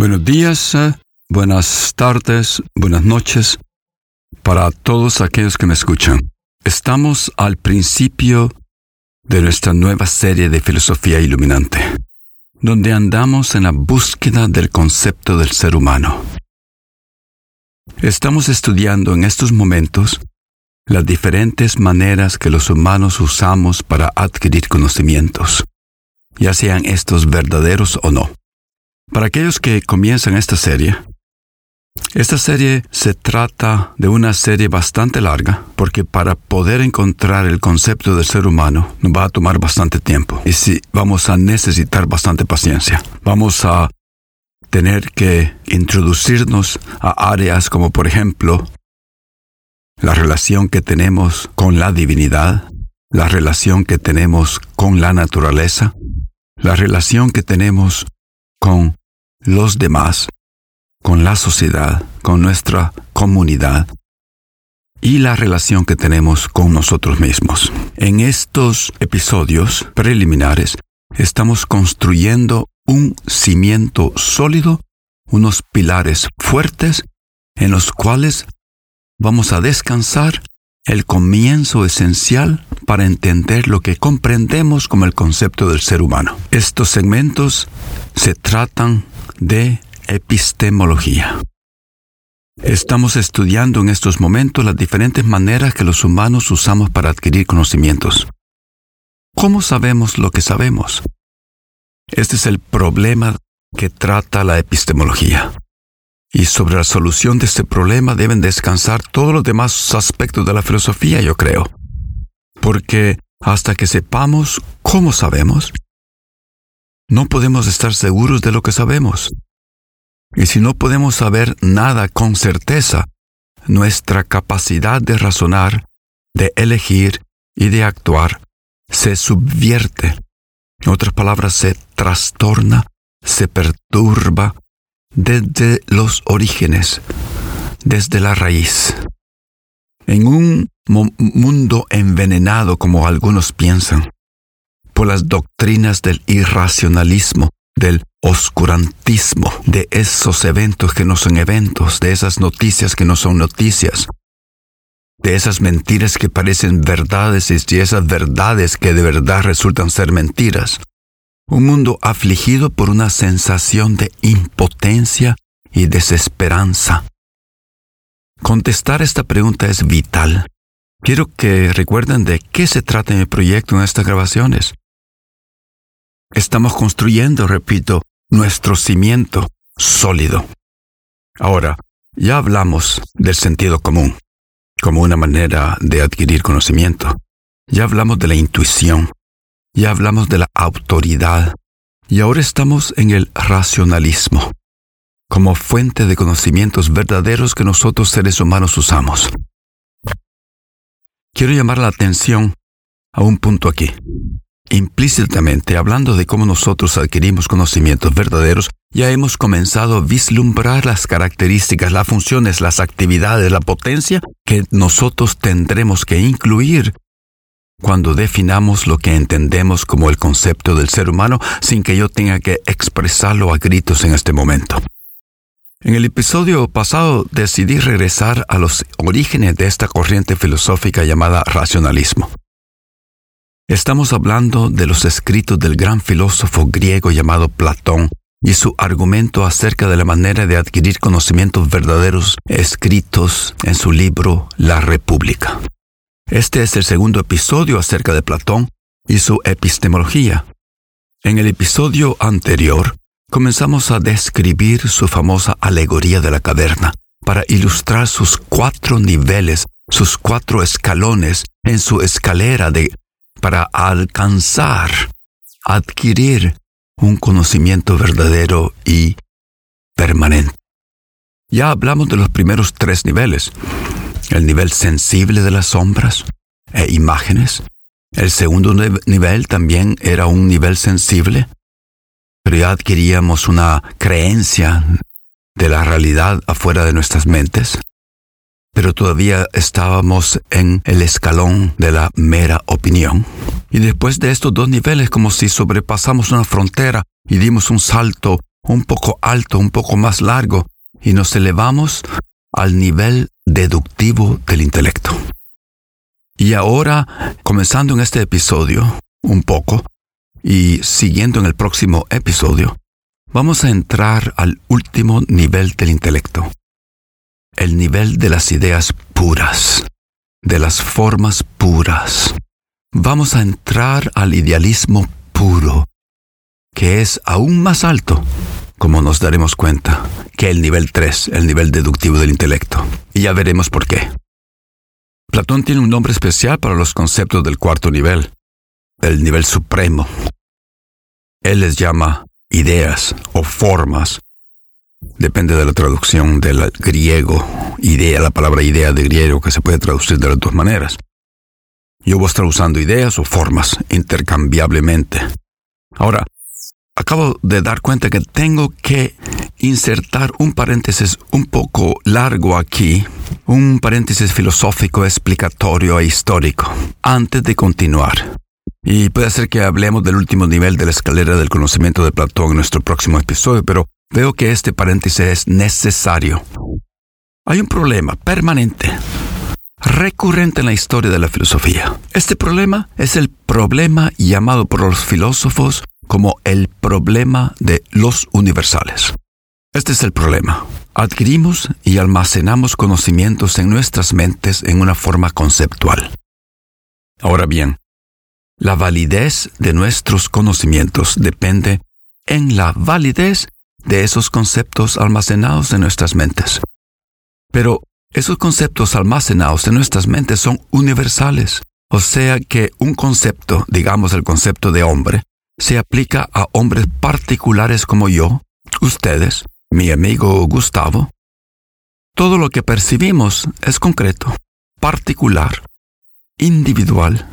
Buenos días, eh, buenas tardes, buenas noches para todos aquellos que me escuchan. Estamos al principio de nuestra nueva serie de filosofía iluminante, donde andamos en la búsqueda del concepto del ser humano. Estamos estudiando en estos momentos las diferentes maneras que los humanos usamos para adquirir conocimientos, ya sean estos verdaderos o no. Para aquellos que comienzan esta serie, esta serie se trata de una serie bastante larga, porque para poder encontrar el concepto del ser humano nos va a tomar bastante tiempo y sí, vamos a necesitar bastante paciencia. Vamos a tener que introducirnos a áreas como por ejemplo la relación que tenemos con la divinidad, la relación que tenemos con la naturaleza, la relación que tenemos con los demás, con la sociedad, con nuestra comunidad y la relación que tenemos con nosotros mismos. En estos episodios preliminares estamos construyendo un cimiento sólido, unos pilares fuertes en los cuales vamos a descansar el comienzo esencial para entender lo que comprendemos como el concepto del ser humano. Estos segmentos se tratan de epistemología. Estamos estudiando en estos momentos las diferentes maneras que los humanos usamos para adquirir conocimientos. ¿Cómo sabemos lo que sabemos? Este es el problema que trata la epistemología. Y sobre la solución de este problema deben descansar todos los demás aspectos de la filosofía, yo creo. Porque hasta que sepamos cómo sabemos, no podemos estar seguros de lo que sabemos. Y si no podemos saber nada con certeza, nuestra capacidad de razonar, de elegir y de actuar se subvierte. En otras palabras, se trastorna, se perturba desde los orígenes, desde la raíz. En un mundo envenenado como algunos piensan, las doctrinas del irracionalismo, del oscurantismo, de esos eventos que no son eventos, de esas noticias que no son noticias, de esas mentiras que parecen verdades y esas verdades que de verdad resultan ser mentiras. Un mundo afligido por una sensación de impotencia y desesperanza. Contestar esta pregunta es vital. Quiero que recuerden de qué se trata mi proyecto en estas grabaciones. Estamos construyendo, repito, nuestro cimiento sólido. Ahora, ya hablamos del sentido común como una manera de adquirir conocimiento. Ya hablamos de la intuición. Ya hablamos de la autoridad. Y ahora estamos en el racionalismo, como fuente de conocimientos verdaderos que nosotros seres humanos usamos. Quiero llamar la atención a un punto aquí. Implícitamente, hablando de cómo nosotros adquirimos conocimientos verdaderos, ya hemos comenzado a vislumbrar las características, las funciones, las actividades, la potencia que nosotros tendremos que incluir cuando definamos lo que entendemos como el concepto del ser humano sin que yo tenga que expresarlo a gritos en este momento. En el episodio pasado decidí regresar a los orígenes de esta corriente filosófica llamada racionalismo. Estamos hablando de los escritos del gran filósofo griego llamado Platón y su argumento acerca de la manera de adquirir conocimientos verdaderos escritos en su libro La República. Este es el segundo episodio acerca de Platón y su epistemología. En el episodio anterior comenzamos a describir su famosa alegoría de la caverna para ilustrar sus cuatro niveles, sus cuatro escalones en su escalera de para alcanzar, adquirir un conocimiento verdadero y permanente. Ya hablamos de los primeros tres niveles. El nivel sensible de las sombras e imágenes. El segundo nivel también era un nivel sensible, pero ya adquiríamos una creencia de la realidad afuera de nuestras mentes, pero todavía estábamos en el escalón de la mera opinión. Y después de estos dos niveles, como si sobrepasamos una frontera y dimos un salto un poco alto, un poco más largo, y nos elevamos al nivel deductivo del intelecto. Y ahora, comenzando en este episodio, un poco, y siguiendo en el próximo episodio, vamos a entrar al último nivel del intelecto, el nivel de las ideas puras, de las formas puras. Vamos a entrar al idealismo puro, que es aún más alto, como nos daremos cuenta, que el nivel 3, el nivel deductivo del intelecto. Y ya veremos por qué. Platón tiene un nombre especial para los conceptos del cuarto nivel, el nivel supremo. Él les llama ideas o formas. Depende de la traducción del griego, idea, la palabra idea de griego que se puede traducir de las dos maneras. Yo voy a estar usando ideas o formas intercambiablemente. Ahora, acabo de dar cuenta que tengo que insertar un paréntesis un poco largo aquí, un paréntesis filosófico, explicatorio e histórico, antes de continuar. Y puede ser que hablemos del último nivel de la escalera del conocimiento de Platón en nuestro próximo episodio, pero veo que este paréntesis es necesario. Hay un problema permanente, recurrente en la historia de la filosofía. Este problema es el problema llamado por los filósofos como el problema de los universales. Este es el problema. Adquirimos y almacenamos conocimientos en nuestras mentes en una forma conceptual. Ahora bien, la validez de nuestros conocimientos depende en la validez de esos conceptos almacenados en nuestras mentes. Pero esos conceptos almacenados en nuestras mentes son universales, o sea que un concepto, digamos el concepto de hombre, se aplica a hombres particulares como yo, ustedes, mi amigo Gustavo. Todo lo que percibimos es concreto, particular, individual,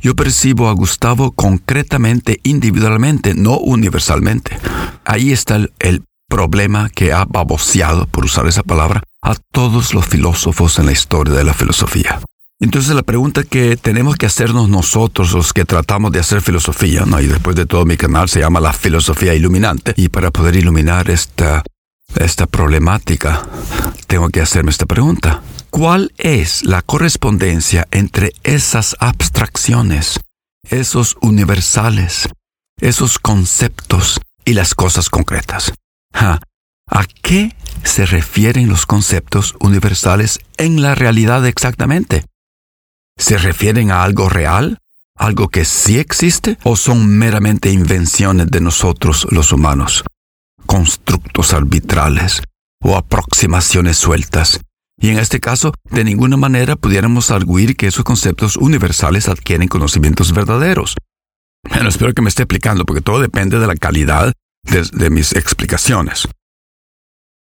yo percibo a Gustavo concretamente, individualmente, no universalmente. Ahí está el, problema que ha baboseado, por usar esa palabra, a todos los filósofos en la historia de la filosofía. Entonces la pregunta que tenemos que hacernos nosotros, los que tratamos de hacer filosofía, ¿no? y después de todo mi canal se llama la filosofía iluminante, y para poder iluminar esta, esta problemática, tengo que hacerme esta pregunta. ¿Cuál es la correspondencia entre esas abstracciones, esos universales, esos conceptos y las cosas concretas? ¿A qué se refieren los conceptos universales en la realidad exactamente? ¿Se refieren a algo real? ¿Algo que sí existe? ¿O son meramente invenciones de nosotros los humanos? ¿Constructos arbitrales o aproximaciones sueltas y en este caso, de ninguna manera pudiéramos arguir que esos conceptos universales adquieren conocimientos verdaderos. Bueno, espero que me esté explicando, porque todo depende de la calidad de, mis explicaciones.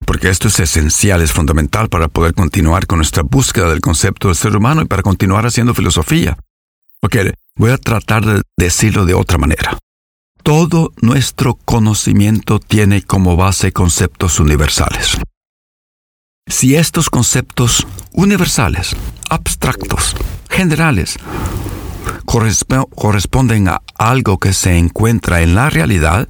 Porque esto es esencial, es fundamental para poder continuar con nuestra búsqueda del concepto del ser humano y para continuar haciendo filosofía. Ok, voy a tratar de decirlo de otra manera. Todo nuestro conocimiento tiene como base conceptos universales. Si estos conceptos universales, abstractos, generales, corresponden a algo que se encuentra en la realidad,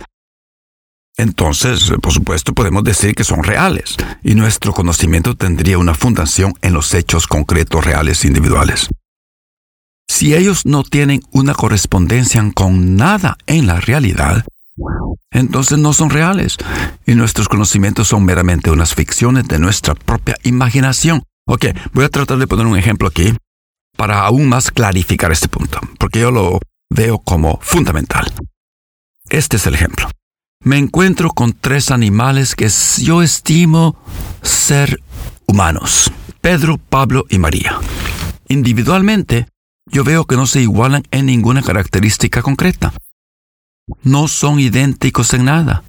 entonces, por supuesto, podemos decir que son reales y nuestro conocimiento tendría una fundación en los hechos concretos reales individuales. Si ellos no tienen una correspondencia con nada en la realidad, entonces no son reales y nuestros conocimientos son meramente unas ficciones de nuestra propia imaginación. Ok, voy a tratar de poner un ejemplo aquí para aún más clarificar este punto, porque yo lo veo como fundamental. Este es el ejemplo. me encuentro con tres animales que yo estimo ser humanos. Pedro, Pablo y María. Individualmente, yo veo que no se igualan en ninguna característica concreta. No son idénticos en nada.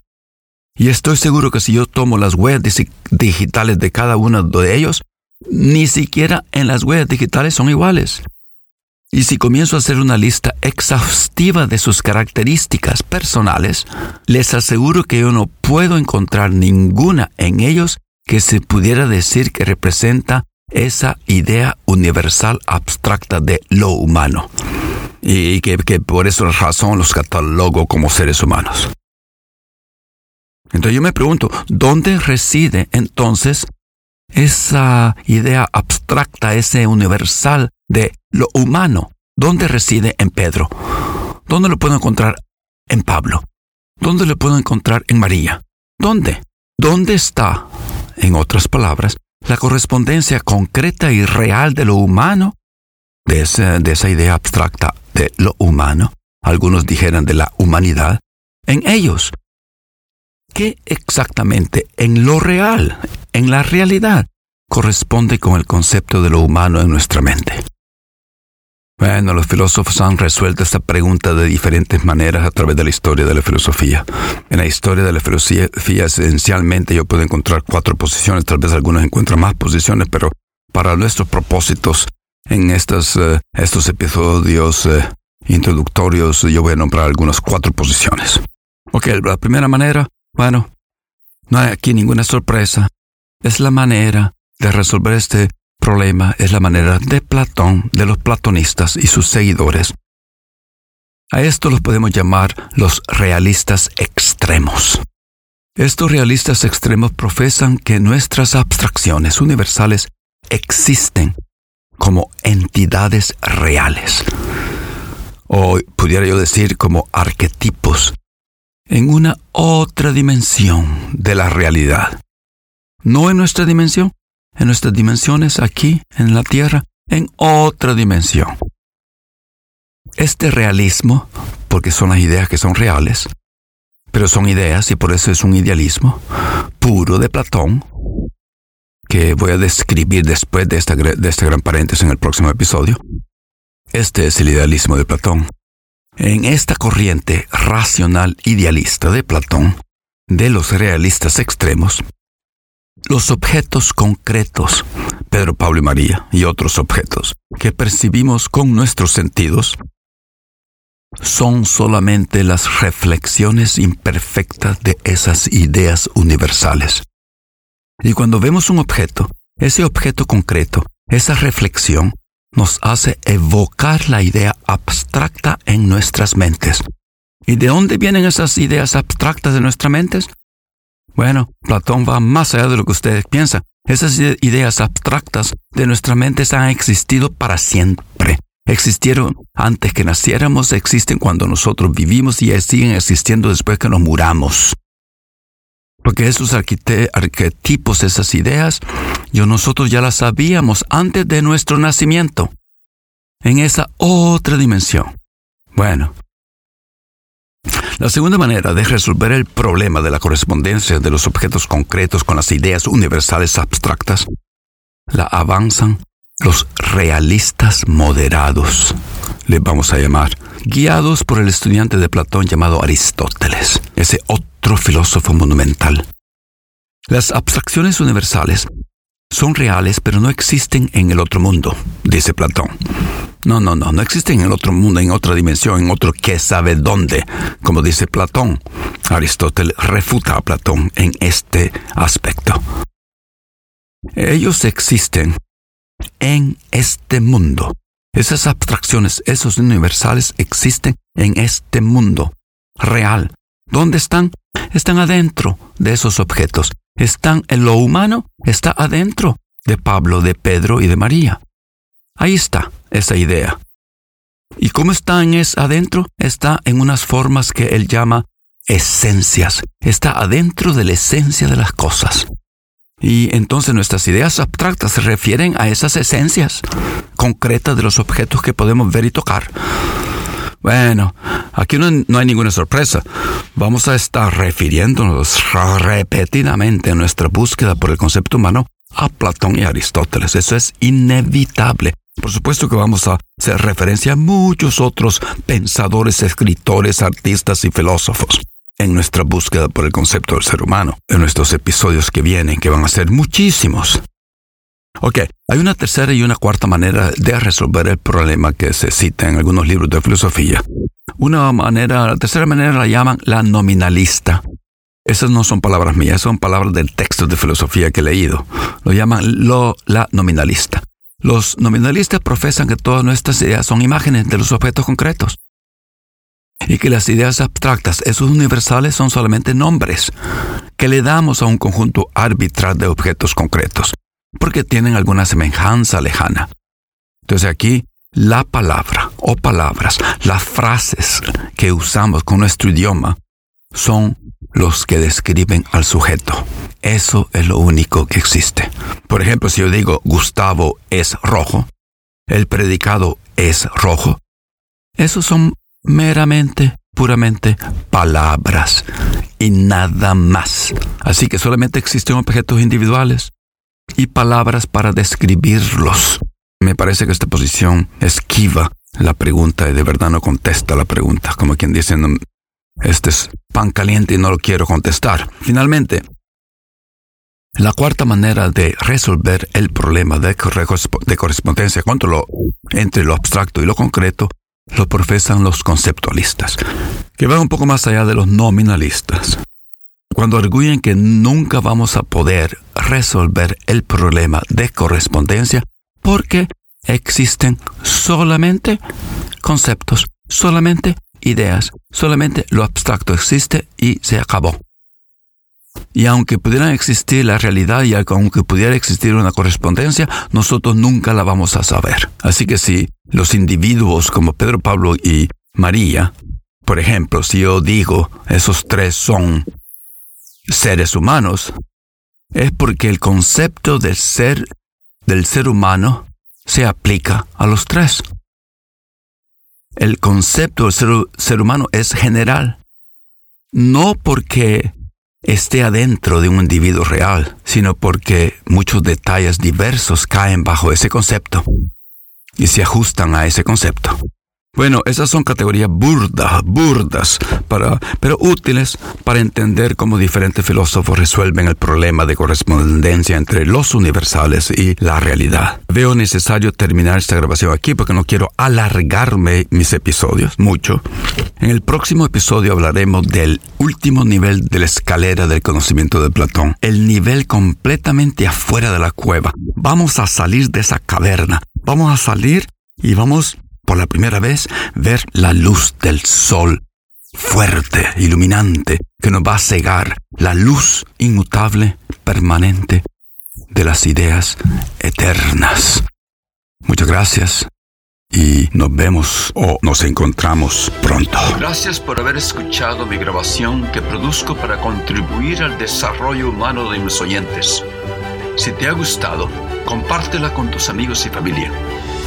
Y estoy seguro que si yo tomo las huellas digitales de cada uno de ellos, ni siquiera en las huellas digitales son iguales. Y si comienzo a hacer una lista exhaustiva de sus características personales, les aseguro que yo no puedo encontrar ninguna en ellos que se pudiera decir que representa esa idea universal abstracta de lo humano. Y que, por esa razón los catalogo como seres humanos. Entonces yo me pregunto, ¿dónde reside entonces esa idea abstracta, ese universal de lo humano? ¿Dónde reside en Pedro? ¿Dónde lo puedo encontrar en Pablo? ¿Dónde lo puedo encontrar en María? ¿Dónde? ¿Dónde está, en otras palabras, la correspondencia concreta y real de lo humano? De esa, de esa idea abstracta de lo humano, algunos dijeran de la humanidad, en ellos, ¿Qué exactamente en lo real, en la realidad, corresponde con el concepto de lo humano en nuestra mente? Bueno, los filósofos han resuelto esta pregunta de diferentes maneras a través de la historia de la filosofía. En la historia de la filosofía, esencialmente yo puedo encontrar cuatro posiciones, tal vez algunos encuentran más posiciones, pero para nuestros propósitos en estos, eh, estos episodios eh, introductorios yo voy a nombrar algunas cuatro posiciones. Ok, la primera manera bueno, no hay aquí ninguna sorpresa. Es la manera de resolver este problema, es la manera de Platón, de los platonistas y sus seguidores. A esto los podemos llamar los realistas extremos. Estos realistas extremos profesan que nuestras abstracciones universales existen como entidades reales, o pudiera yo decir como arquetipos en una otra dimensión de la realidad. No en nuestra dimensión, en nuestras dimensiones aquí, en la Tierra, en otra dimensión. Este realismo, porque son las ideas que son reales, pero son ideas y por eso es un idealismo puro de Platón, que voy a describir después de, esta, de este gran paréntesis en el próximo episodio. Este es el idealismo de Platón. En esta corriente racional idealista de Platón, de los realistas extremos, los objetos concretos, Pedro, Pablo y María, y otros objetos que percibimos con nuestros sentidos, son solamente las reflexiones imperfectas de esas ideas universales. Y cuando vemos un objeto, ese objeto concreto, esa reflexión, nos hace evocar la idea abstracta en nuestras mentes. ¿Y de dónde vienen esas ideas abstractas de nuestras mentes? Bueno, Platón va más allá de lo que ustedes piensan. Esas ideas abstractas de nuestras mentes han existido para siempre. Existieron antes que naciéramos, existen cuando nosotros vivimos y siguen existiendo después que nos muramos. Porque esos arquetipos, esas ideas, yo nosotros ya las sabíamos antes de nuestro nacimiento, en esa otra dimensión. Bueno, la segunda manera de resolver el problema de la correspondencia de los objetos concretos con las ideas universales abstractas la avanzan los realistas moderados, les vamos a llamar, guiados por el estudiante de Platón llamado Aristóteles, ese otro filósofo monumental. Las abstracciones universales son reales, pero no existen en el otro mundo, dice Platón. No, no, no, no existen en el otro mundo, en otra dimensión, en otro que sabe dónde, como dice Platón. Aristóteles refuta a Platón en este aspecto. Ellos existen en este mundo. Esas abstracciones, esos universales existen en este mundo real. ¿Dónde están? Están adentro de esos objetos. Están en lo humano, está adentro de Pablo, de Pedro y de María. Ahí está esa idea. ¿Y cómo está en es adentro? Está en unas formas que él llama esencias. Está adentro de la esencia de las cosas. Y entonces nuestras ideas abstractas se refieren a esas esencias concretas de los objetos que podemos ver y tocar. Bueno, aquí no, hay ninguna sorpresa. Vamos a estar refiriéndonos repetidamente en nuestra búsqueda por el concepto humano a Platón y Aristóteles. Eso es inevitable. Por supuesto que vamos a hacer referencia a muchos otros pensadores, escritores, artistas y filósofos en nuestra búsqueda por el concepto del ser humano, en nuestros episodios que vienen, que van a ser muchísimos. Ok, hay una tercera y una cuarta manera de resolver el problema que se cita en algunos libros de filosofía. Una manera, la tercera manera la llaman la nominalista. Esas no son palabras mías, son palabras del texto de filosofía que he leído. Lo llaman lo, la nominalista. Los nominalistas profesan que todas nuestras ideas son imágenes de los objetos concretos y que las ideas abstractas, esos universales, son solamente nombres que le damos a un conjunto arbitral de objetos concretos porque tienen alguna semejanza lejana. Entonces aquí la palabra o palabras, las frases que usamos con nuestro idioma son los que describen al sujeto. Eso es lo único que existe. Por ejemplo, si yo digo Gustavo es rojo, el predicado es rojo, esos son meramente, puramente palabras y nada más. Así que solamente existen objetos individuales y palabras para describirlos. Me parece que esta posición esquiva la pregunta y de verdad no contesta la pregunta, como quien dice, este es pan caliente y no lo quiero contestar. Finalmente, la cuarta manera de resolver el problema de, correspondencia entre lo abstracto y lo concreto lo profesan los conceptualistas, que van un poco más allá de los nominalistas cuando arguyen que nunca vamos a poder resolver el problema de correspondencia porque existen solamente conceptos, solamente ideas, solamente lo abstracto existe y se acabó. Y aunque pudiera existir la realidad y aunque pudiera existir una correspondencia, nosotros nunca la vamos a saber. Así que si los individuos como Pedro, Pablo y María, por ejemplo, si yo digo esos tres son seres humanos, es porque el concepto del ser del ser humano se aplica a los tres. El concepto del ser, ser humano es general, no porque esté adentro de un individuo real, sino porque muchos detalles diversos caen bajo ese concepto y se ajustan a ese concepto. Bueno, esas son categorías burdas, burdas, para, pero útiles para entender cómo diferentes filósofos resuelven el problema de correspondencia entre los universales y la realidad. Veo necesario terminar esta grabación aquí porque no quiero alargarme mis episodios mucho. En el próximo episodio hablaremos del último nivel de la escalera del conocimiento de Platón, el nivel completamente afuera de la cueva. Vamos a salir de esa caverna, vamos a salir y vamos por la primera vez ver la luz del sol, fuerte, iluminante, que nos va a cegar la luz inmutable, permanente de las ideas eternas. Muchas gracias y nos vemos o nos encontramos pronto. Gracias por haber escuchado mi grabación que produzco para contribuir al desarrollo humano de mis oyentes. Si te ha gustado, compártela con tus amigos y familia.